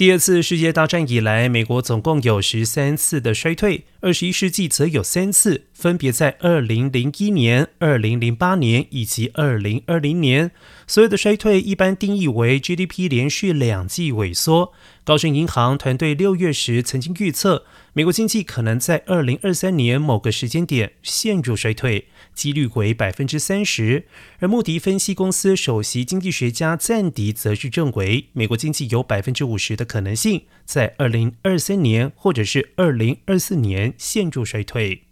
第二次世界大战以来，美国总共有十三次的衰退，二十一世纪则有三次，分别在二零零一年、二零零八年以及二零二零年。所有的衰退一般定义为 GDP 连续两季萎缩。高盛银行团队六月时曾经预测，美国经济可能在二零二三年某个时间点陷入衰退，几率为百分之三十。而穆迪分析公司首席经济学家赞迪则是认为，美国经济有百分之五十的可能性在二零二三年或者是二零二四年限住谁退。